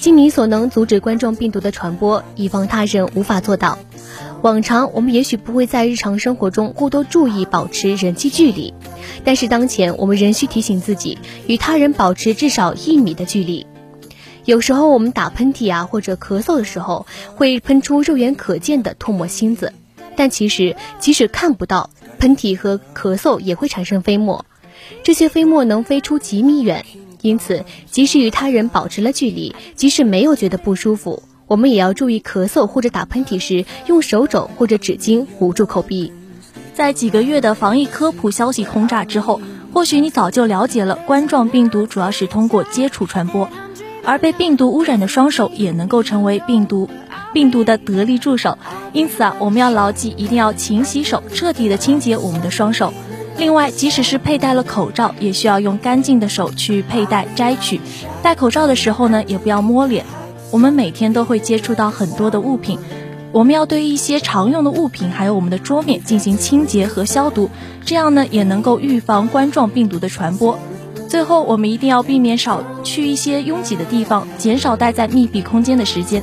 尽你所能阻止冠状病毒的传播，以防他人无法做到。往常我们也许不会在日常生活中过多注意保持人际距离，但是当前我们仍需提醒自己与他人保持至少一米的距离。有时候我们打喷嚏啊或者咳嗽的时候，会喷出肉眼可见的唾沫星子，但其实即使看不到，喷嚏和咳嗽也会产生飞沫，这些飞沫能飞出几米远，因此即使与他人保持了距离，即使没有觉得不舒服。我们也要注意咳嗽或者打喷嚏时，用手肘或者纸巾捂住口鼻。在几个月的防疫科普消息轰炸之后，或许你早就了解了冠状病毒主要是通过接触传播，而被病毒污染的双手也能够成为病毒病毒的得力助手。因此啊，我们要牢记，一定要勤洗手，彻底的清洁我们的双手。另外，即使是佩戴了口罩，也需要用干净的手去佩戴摘取。戴口罩的时候呢，也不要摸脸。我们每天都会接触到很多的物品，我们要对一些常用的物品，还有我们的桌面进行清洁和消毒，这样呢也能够预防冠状病毒的传播。最后，我们一定要避免少去一些拥挤的地方，减少待在密闭空间的时间。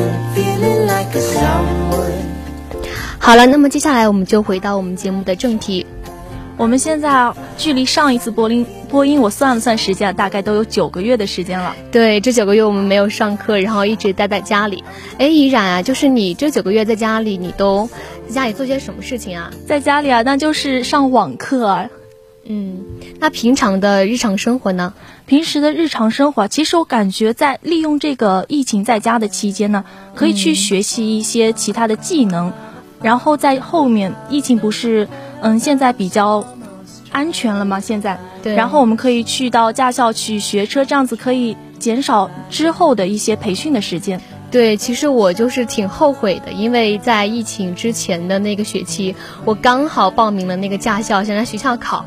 好了，那么接下来我们就回到我们节目的正题。我们现在距离上一次播音播音，我算了算时间，大概都有九个月的时间了。对，这九个月我们没有上课，然后一直待在家里。哎，怡然啊，就是你这九个月在家里，你都在家里做些什么事情啊？在家里啊，那就是上网课啊。嗯，那平常的日常生活呢？平时的日常生活，其实我感觉在利用这个疫情在家的期间呢，可以去学习一些其他的技能，然后在后面疫情不是。嗯，现在比较安全了吗？现在，对。然后我们可以去到驾校去学车，这样子可以减少之后的一些培训的时间。对，其实我就是挺后悔的，因为在疫情之前的那个学期，我刚好报名了那个驾校，想在学校考。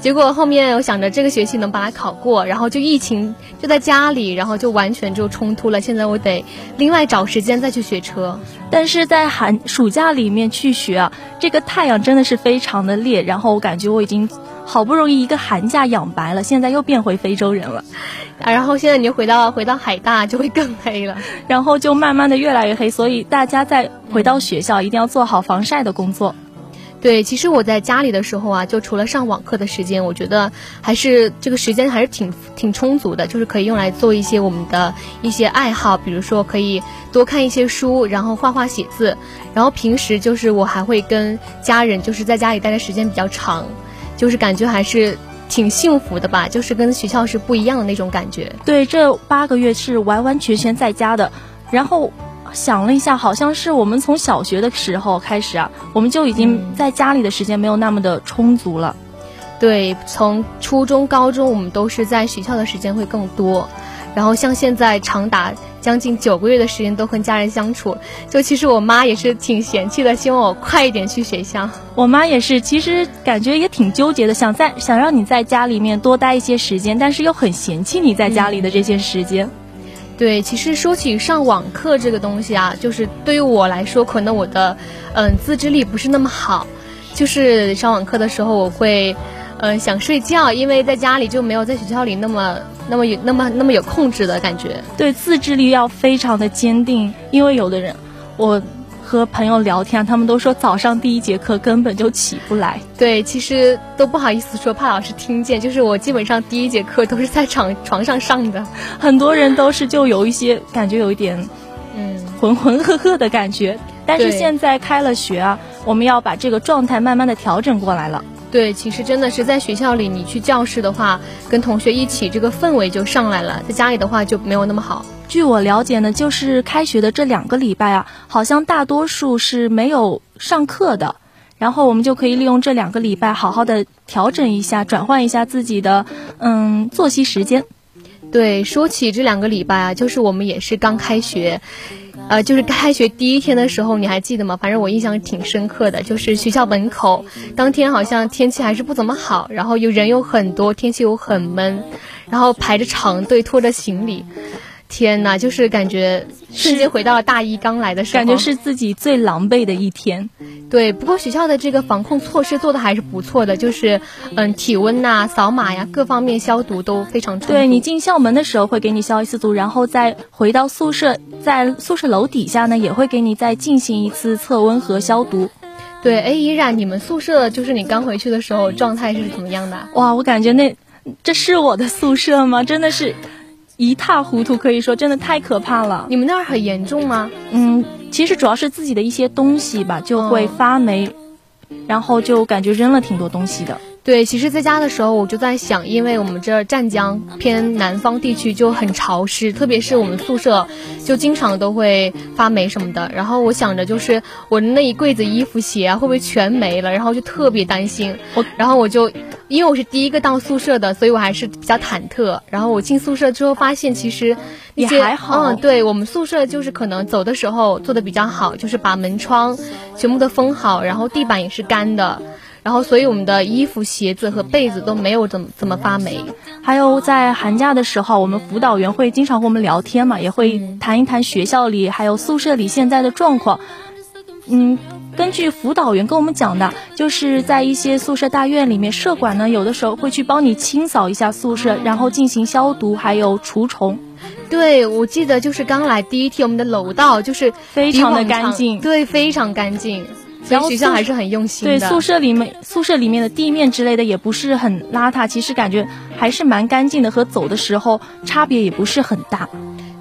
结果后面我想着这个学期能把它考过，然后就疫情就在家里，然后就完全就冲突了。现在我得另外找时间再去学车。但是在寒暑假里面去学啊，这个太阳真的是非常的烈，然后我感觉我已经好不容易一个寒假养白了，现在又变回非洲人了。啊，然后现在你就回到回到海大就会更黑了，然后就慢慢的越来越黑。所以大家在回到学校一定要做好防晒的工作。对，其实我在家里的时候啊，就除了上网课的时间，我觉得还是这个时间还是挺挺充足的，就是可以用来做一些我们的一些爱好，比如说可以多看一些书，然后画画写字，然后平时就是我还会跟家人就是在家里待的时间比较长，就是感觉还是挺幸福的吧，就是跟学校是不一样的那种感觉。对，这八个月是完完全全在家的，然后。想了一下，好像是我们从小学的时候开始啊，我们就已经在家里的时间没有那么的充足了。对，从初中、高中，我们都是在学校的时间会更多。然后像现在长达将近九个月的时间都跟家人相处，就其实我妈也是挺嫌弃的，希望我快一点去学校。我妈也是，其实感觉也挺纠结的，想在想让你在家里面多待一些时间，但是又很嫌弃你在家里的这些时间。对，其实说起上网课这个东西啊，就是对于我来说，可能我的嗯自制力不是那么好，就是上网课的时候我会嗯想睡觉，因为在家里就没有在学校里那么那么有那么那么有控制的感觉。对，自制力要非常的坚定，因为有的人我。和朋友聊天，他们都说早上第一节课根本就起不来。对，其实都不好意思说，怕老师听见。就是我基本上第一节课都是在床床上上的，很多人都是就有一些感觉有一点，嗯，浑浑噩噩的感觉。但是现在开了学啊，我们要把这个状态慢慢的调整过来了。对，其实真的是在学校里，你去教室的话，跟同学一起，这个氛围就上来了。在家里的话就没有那么好。据我了解呢，就是开学的这两个礼拜啊，好像大多数是没有上课的，然后我们就可以利用这两个礼拜，好好的调整一下，转换一下自己的嗯作息时间。对，说起这两个礼拜啊，就是我们也是刚开学，呃，就是开学第一天的时候，你还记得吗？反正我印象挺深刻的，就是学校门口当天好像天气还是不怎么好，然后又人又很多，天气又很闷，然后排着长队拖着行李。天呐，就是感觉瞬间回到了大一刚来的时候，感觉是自己最狼狈的一天。对，不过学校的这个防控措施做的还是不错的，就是嗯，体温呐、扫码呀，各方面消毒都非常充对你进校门的时候会给你消一次毒，然后再回到宿舍，在宿舍楼底下呢也会给你再进行一次测温和消毒。对，哎，依然，你们宿舍就是你刚回去的时候状态是怎么样的？哇，我感觉那这是我的宿舍吗？真的是。一塌糊涂，可以说真的太可怕了。你们那儿很严重吗？嗯，其实主要是自己的一些东西吧，就会发霉，然后就感觉扔了挺多东西的。对，其实在家的时候我就在想，因为我们这湛江偏南方地区就很潮湿，特别是我们宿舍就经常都会发霉什么的。然后我想着就是我那一柜子衣服鞋啊会不会全没了，然后就特别担心。我然后我就因为我是第一个到宿舍的，所以我还是比较忐忑。然后我进宿舍之后发现其实也还好。嗯，对我们宿舍就是可能走的时候做的比较好，就是把门窗全部都封好，然后地板也是干的。然后，所以我们的衣服、鞋子和被子都没有怎么怎么发霉。还有在寒假的时候，我们辅导员会经常和我们聊天嘛，也会谈一谈学校里还有宿舍里现在的状况。嗯，根据辅导员跟我们讲的，就是在一些宿舍大院里面，舍管呢有的时候会去帮你清扫一下宿舍，然后进行消毒，还有除虫。对，我记得就是刚来第一天，我们的楼道就是非常的干净，对，非常干净。然后学校还是很用心的。对，宿舍里面宿舍里面的地面之类的也不是很邋遢，其实感觉还是蛮干净的，和走的时候差别也不是很大。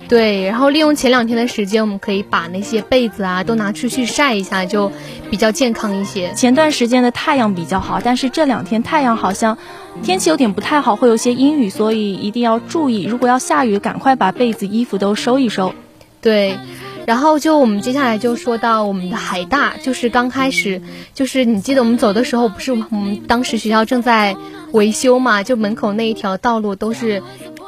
对，然后利用前两天的时间，我们可以把那些被子啊都拿出去晒一下，就比较健康一些。前段时间的太阳比较好，但是这两天太阳好像天气有点不太好，会有些阴雨，所以一定要注意。如果要下雨，赶快把被子、衣服都收一收。对。然后就我们接下来就说到我们的海大，就是刚开始，就是你记得我们走的时候，不是我们当时学校正在维修嘛，就门口那一条道路都是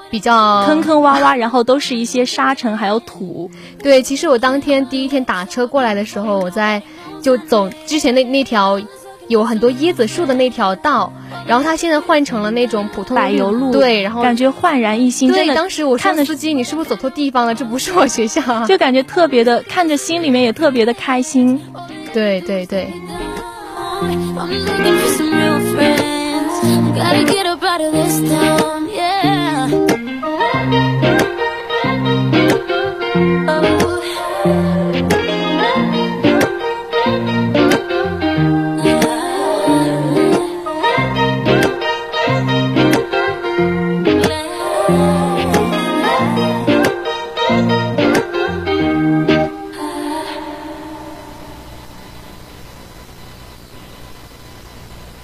比较坑坑洼洼，然后都是一些沙尘还有土。对，其实我当天第一天打车过来的时候，我在就走之前那那条。有很多椰子树的那条道，然后它现在换成了那种普通柏油路，对，然后感觉焕然一新。对，当时我看的司机，你是不是走错地方了？这不是我学校，就感觉特别的，看着心里面也特别的开心。对对对。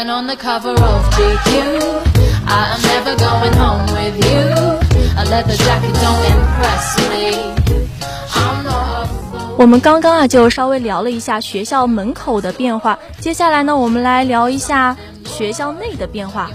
been on the cover of GQ. I am never going home with you. A leather jacket don't impress me. I'm not 我们刚刚啊就稍微聊了一下学校门口的变化，接下来呢，我们来聊一下学校内的变化。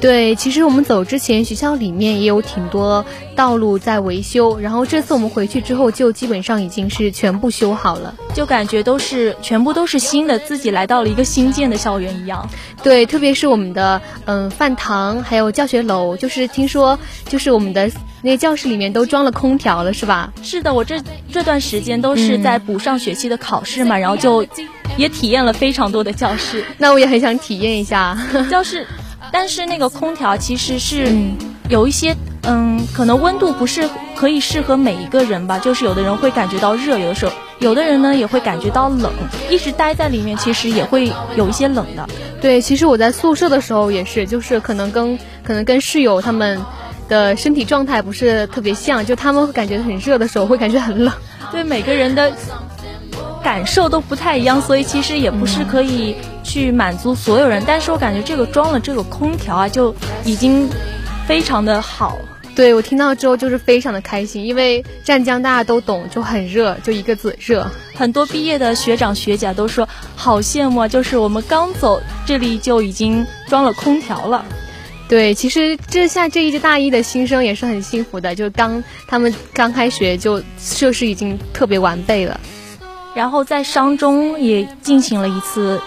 对，其实我们走之前，学校里面也有挺多道路在维修，然后这次我们回去之后，就基本上已经是全部修好了，就感觉都是全部都是新的，自己来到了一个新建的校园一样。对，特别是我们的嗯饭堂，还有教学楼，就是听说就是我们的那教室里面都装了空调了，是吧？是的，我这这段时间都是在补上学期的考试嘛，然后就也体验了非常多的教室。那我也很想体验一下 教室。但是那个空调其实是有一些，嗯，可能温度不是可以适合每一个人吧。就是有的人会感觉到热，有的时候有的人呢也会感觉到冷。一直待在里面，其实也会有一些冷的。对，其实我在宿舍的时候也是，就是可能跟可能跟室友他们的身体状态不是特别像，就他们会感觉很热的时候，会感觉很冷。对，每个人的感受都不太一样，所以其实也不是可以。去满足所有人，但是我感觉这个装了这个空调啊，就已经非常的好。对我听到之后就是非常的开心，因为湛江大家都懂，就很热，就一个字热。很多毕业的学长学姐都说好羡慕啊，就是我们刚走这里就已经装了空调了。对，其实这像这一届大一的新生也是很幸福的，就刚他们刚开学就设施已经特别完备了。然后在商中也进行了一次。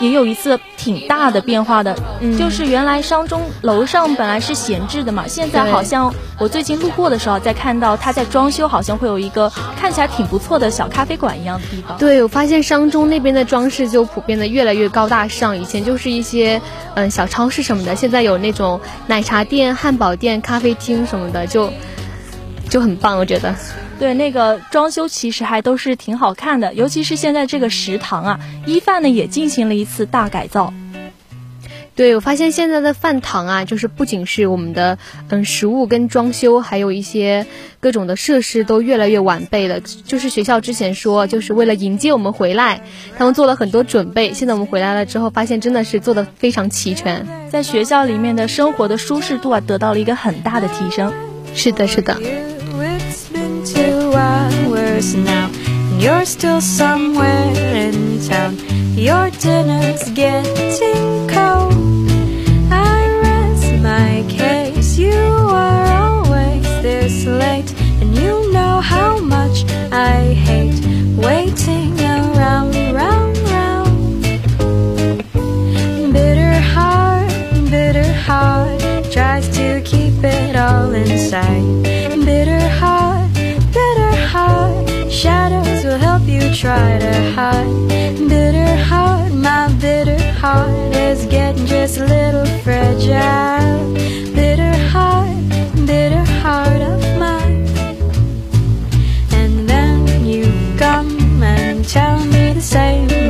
也有一次挺大的变化的，就是原来商中楼上本来是闲置的嘛，现在好像我最近路过的时候，在看到它在装修，好像会有一个看起来挺不错的小咖啡馆一样的地方。对，我发现商中那边的装饰就普遍的越来越高大上，以前就是一些嗯小超市什么的，现在有那种奶茶店、汉堡店、咖啡厅什么的，就就很棒，我觉得。对，那个装修其实还都是挺好看的，尤其是现在这个食堂啊，一饭呢也进行了一次大改造。对，我发现现在的饭堂啊，就是不仅是我们的嗯食物跟装修，还有一些各种的设施都越来越完备了。就是学校之前说，就是为了迎接我们回来，他们做了很多准备。现在我们回来了之后，发现真的是做的非常齐全，在学校里面的生活的舒适度啊，得到了一个很大的提升。是的，是的。Hours now. And you're still somewhere in town. Your dinner's getting cold. I rest my case. You are always this late And you know how much I hate Waiting around, round, round. Bitter heart, bitter heart Tries to keep it all inside try to hide. Bitter heart, my bitter heart is getting just a little fragile. Bitter heart, bitter heart of mine. And then you come and tell me the same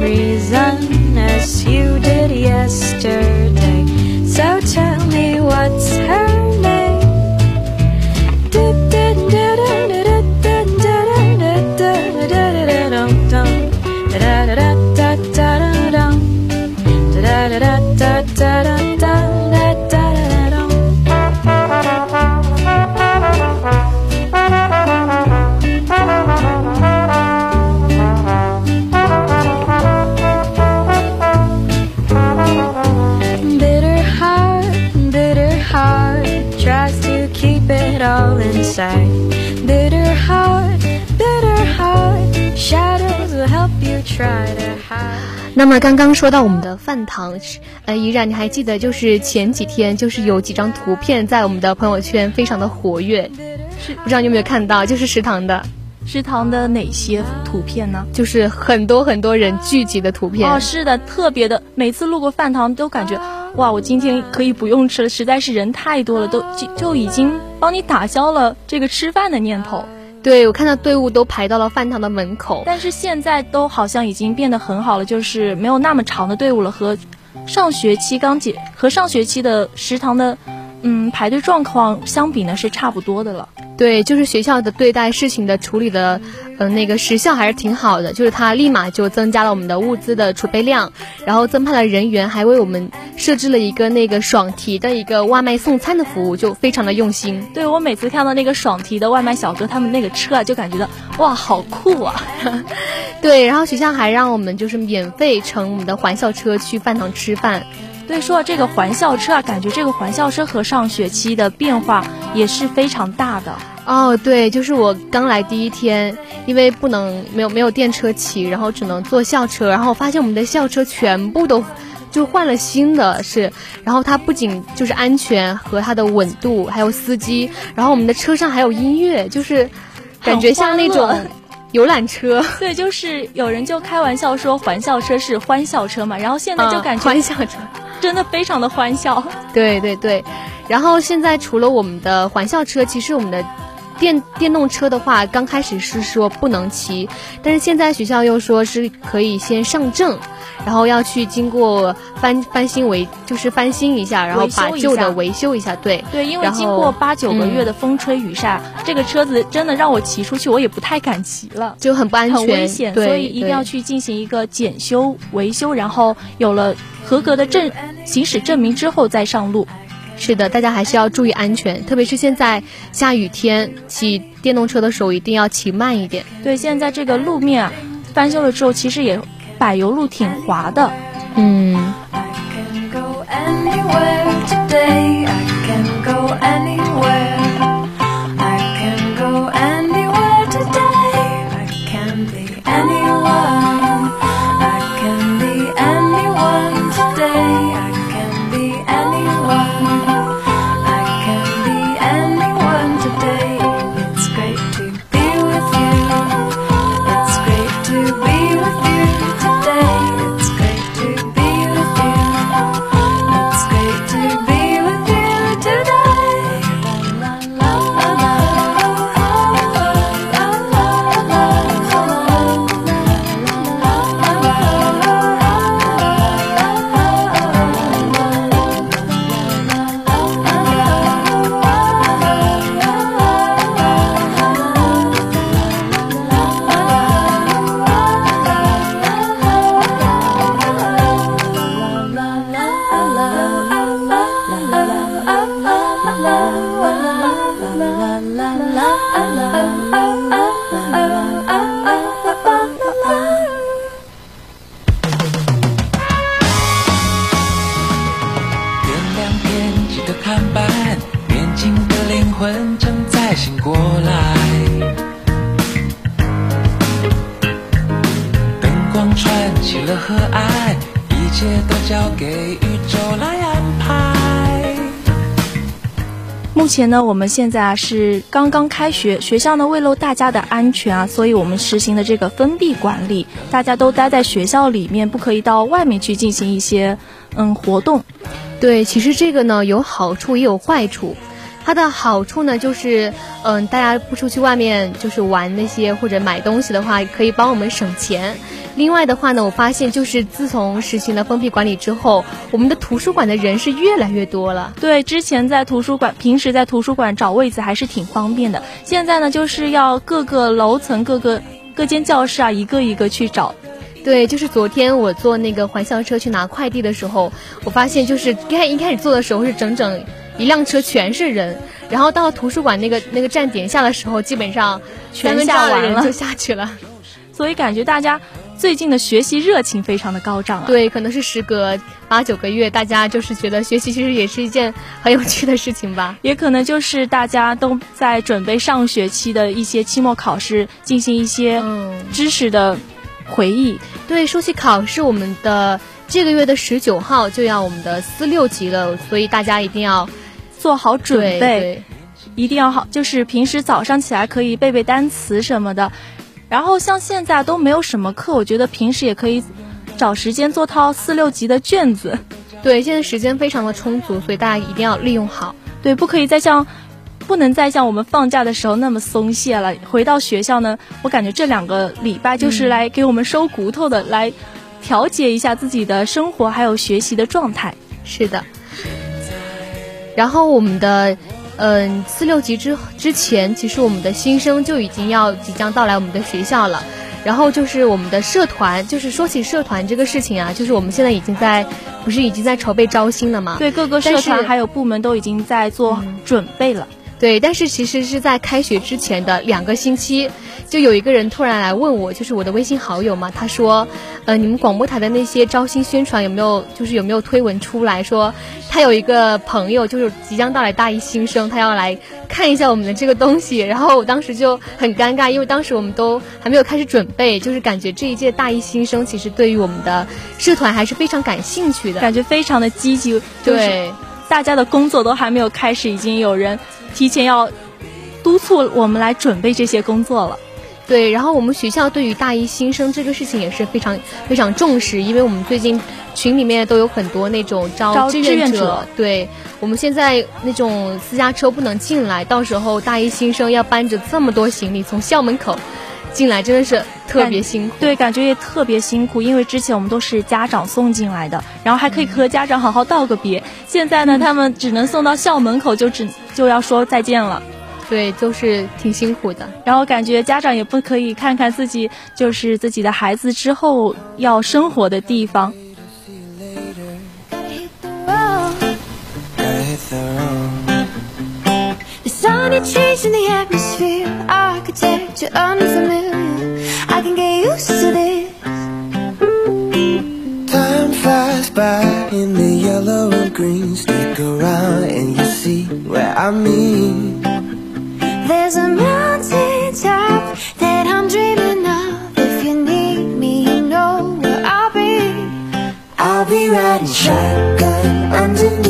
那么刚刚说到我们的饭堂，呃，依然你还记得，就是前几天就是有几张图片在我们的朋友圈非常的活跃，是不知道你有没有看到？就是食堂的，食堂的哪些图片呢？就是很多很多人聚集的图片。哦，是的，特别的，每次路过饭堂都感觉。哇，我今天可以不用吃了，实在是人太多了，都就就已经帮你打消了这个吃饭的念头。对，我看到队伍都排到了饭堂的门口，但是现在都好像已经变得很好了，就是没有那么长的队伍了，和上学期刚解和上学期的食堂的嗯，排队状况相比呢是差不多的了。对，就是学校的对待事情的处理的，嗯、那个时效还是挺好的，就是它立马就增加了我们的物资的储备量，然后增派了人员，还为我们设置了一个那个爽提的一个外卖送餐的服务，就非常的用心。对我每次看到那个爽提的外卖小哥他们那个车啊，就感觉到哇，好酷啊！对，然后学校还让我们就是免费乘我们的环校车去饭堂吃饭。对，说到这个环校车啊，感觉这个环校车和上学期的变化也是非常大的。哦，对，就是我刚来第一天，因为不能没有没有电车骑，然后只能坐校车，然后发现我们的校车全部都就换了新的是，然后它不仅就是安全和它的稳度，还有司机，然后我们的车上还有音乐，就是感觉像那种 游览车。对，就是有人就开玩笑说环校车是欢笑车嘛，然后现在就嗯感觉欢笑车。真的非常的欢笑。对对对，然后现在除了我们的环校车，其实我们的电电动车的话，刚开始是说不能骑，但是现在学校又说是可以先上证，然后要去经过翻翻新维，就是翻新一下，然后把旧的维修一下。对对，因为经过八九个月嗯的风吹雨晒，这个车子真的让我骑出去，我也不太敢骑了。就很不安全，很危险，对所以一定要去进行一个检修、维修，然后有了合格的证行驶证明之后再上路。是的，大家还是要注意安全，特别是现在下雨天，骑电动车的时候一定要骑慢一点。对，现在这个路面啊，翻修了之后，其实也柏油路挺滑的。嗯，I can go love. 前呢，我们现在啊是刚刚开学，学校呢为了大家的安全啊，所以我们实行的这个封闭管理，大家都待在学校里面，不可以到外面去进行一些嗯活动。对，其实这个呢有好处也有坏处。它的好处呢，就是嗯，大家不出去外面就是玩那些或者买东西的话，可以帮我们省钱。另外的话呢，我发现就是自从实行了封闭管理之后，我们的图书馆的人是越来越多了。对，之前在图书馆，平时在图书馆找位子还是挺方便的。现在呢，就是要各个楼层、各个各间教室啊，一个一个去找。对，就是昨天我坐那个环校车去拿快递的时候，我发现就是一开一开始坐的时候是整整一辆车全是人，然后到图书馆那个那个站点下的时候，基本上全下完了人就下去了。所以感觉大家最近的学习热情非常的高涨啊。对，可能是时隔八九个月，大家就是觉得学习其实也是一件很有趣的事情吧。也可能就是大家都在准备上学期的一些期末考试，进行一些嗯，知识的回忆。对，说起考试，我们的这个月的十九号就要我们的四六级了，所以大家一定要做好准备，对一定要好，就是平时早上起来可以背背单词什么的。然后像现在都没有什么课，我觉得平时也可以找时间做套四六级的卷子。对，现在时间非常的充足，所以大家一定要利用好。对，不可以再像，不能再像我们放假的时候那么松懈了。回到学校呢，我感觉这两个礼拜就是来给我们收骨头的，来调节一下自己的生活还有学习的状态。是的。然后我们的。嗯，四六级之之前，其实我们的新生就已经要即将到来我们的学校了。然后就是我们的社团，就是说起社团这个事情啊，就是我们现在已经在，不是已经在筹备招新了吗？对，各个社团还有部门都已经在做准备了。对，但是其实是在开学之前的两个星期，就有一个人突然来问我，就是我的微信好友嘛，他说，呃，你们广播台的那些招新宣传有没有，就是有没有推文出来说，他有一个朋友就是即将到来大一新生，他要来看一下我们的这个东西，然后我当时就很尴尬，因为当时我们都还没有开始准备，就是感觉这一届大一新生其实对于我们的社团还是非常感兴趣的，感觉非常的积极，对。大家的工作都还没有开始，已经有人提前要督促我们来准备这些工作了。对，然后我们学校对于大一新生这个事情也是非常非常重视，因为我们最近群里面都有很多那种招志愿者。对，我们现在那种私家车不能进来，到时候大一新生要搬着这么多行李从校门口。进来真的是特别辛苦，对，感觉也特别辛苦，因为之前我们都是家长送进来的，然后还可以和家长好好道个别。现在呢，他们只能送到校门口就只就要说再见了，对，就是挺辛苦的。然后感觉家长也不可以看看自己就是自己的孩子之后要生活的地方。Sunny trees in the atmosphere, architecture unfamiliar. I can get used to this. Time flies by in the yellow and green. Stick around and you see where I mean. There's a mountain top that I'm dreaming of. If you need me, you know where I'll be. I'll be riding shotgun underneath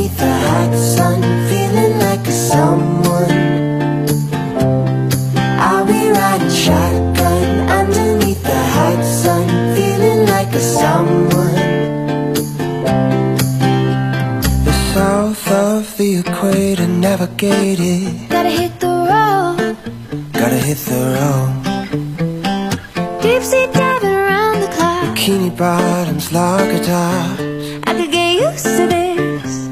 navigated, Gotta hit the road. gotta hit the road. Deep sea diving around the clock. Bikini bottoms, lager tops. I could get used to this.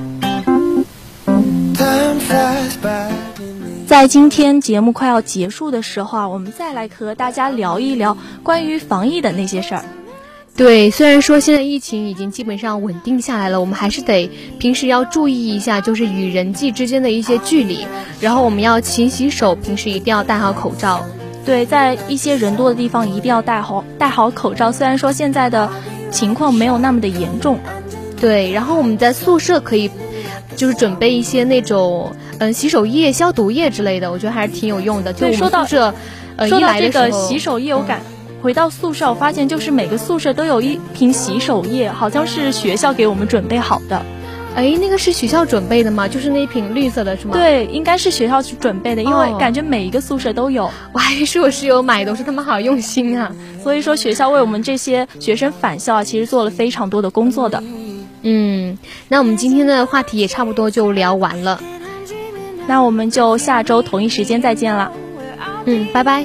Time flies by. 在今天节目快要结束的时候啊，我们再来和大家聊一聊关于防疫的那些事儿。 对，虽然说现在疫情已经基本上稳定下来了，我们还是得平时要注意一下，就是与人际之间的一些距离，然后我们要勤洗手，平时一定要戴好口罩。对，在一些人多的地方一定要戴好戴好口罩。虽然说现在的情况没有那么的严重，对，然后我们在宿舍可以就是准备一些那种嗯洗手液、消毒液之类的，我觉得还是挺有用的。就我们对说到宿舍，呃，一说到这个洗手液，我感回到宿舍，我发现就是每个宿舍都有一瓶洗手液，好像是学校给我们准备好的。哎，那个是学校准备的吗？就是那一瓶绿色的是吗？，对，应该是学校去准备的，因为哦感觉每一个宿舍都有，我还是我室友买的，我说他们好用心啊。所以说学校为我们这些学生返校啊，其实做了非常多的工作的。嗯，那我们今天的话题也差不多就聊完了。那我们就下周同一时间再见啦。嗯，拜拜。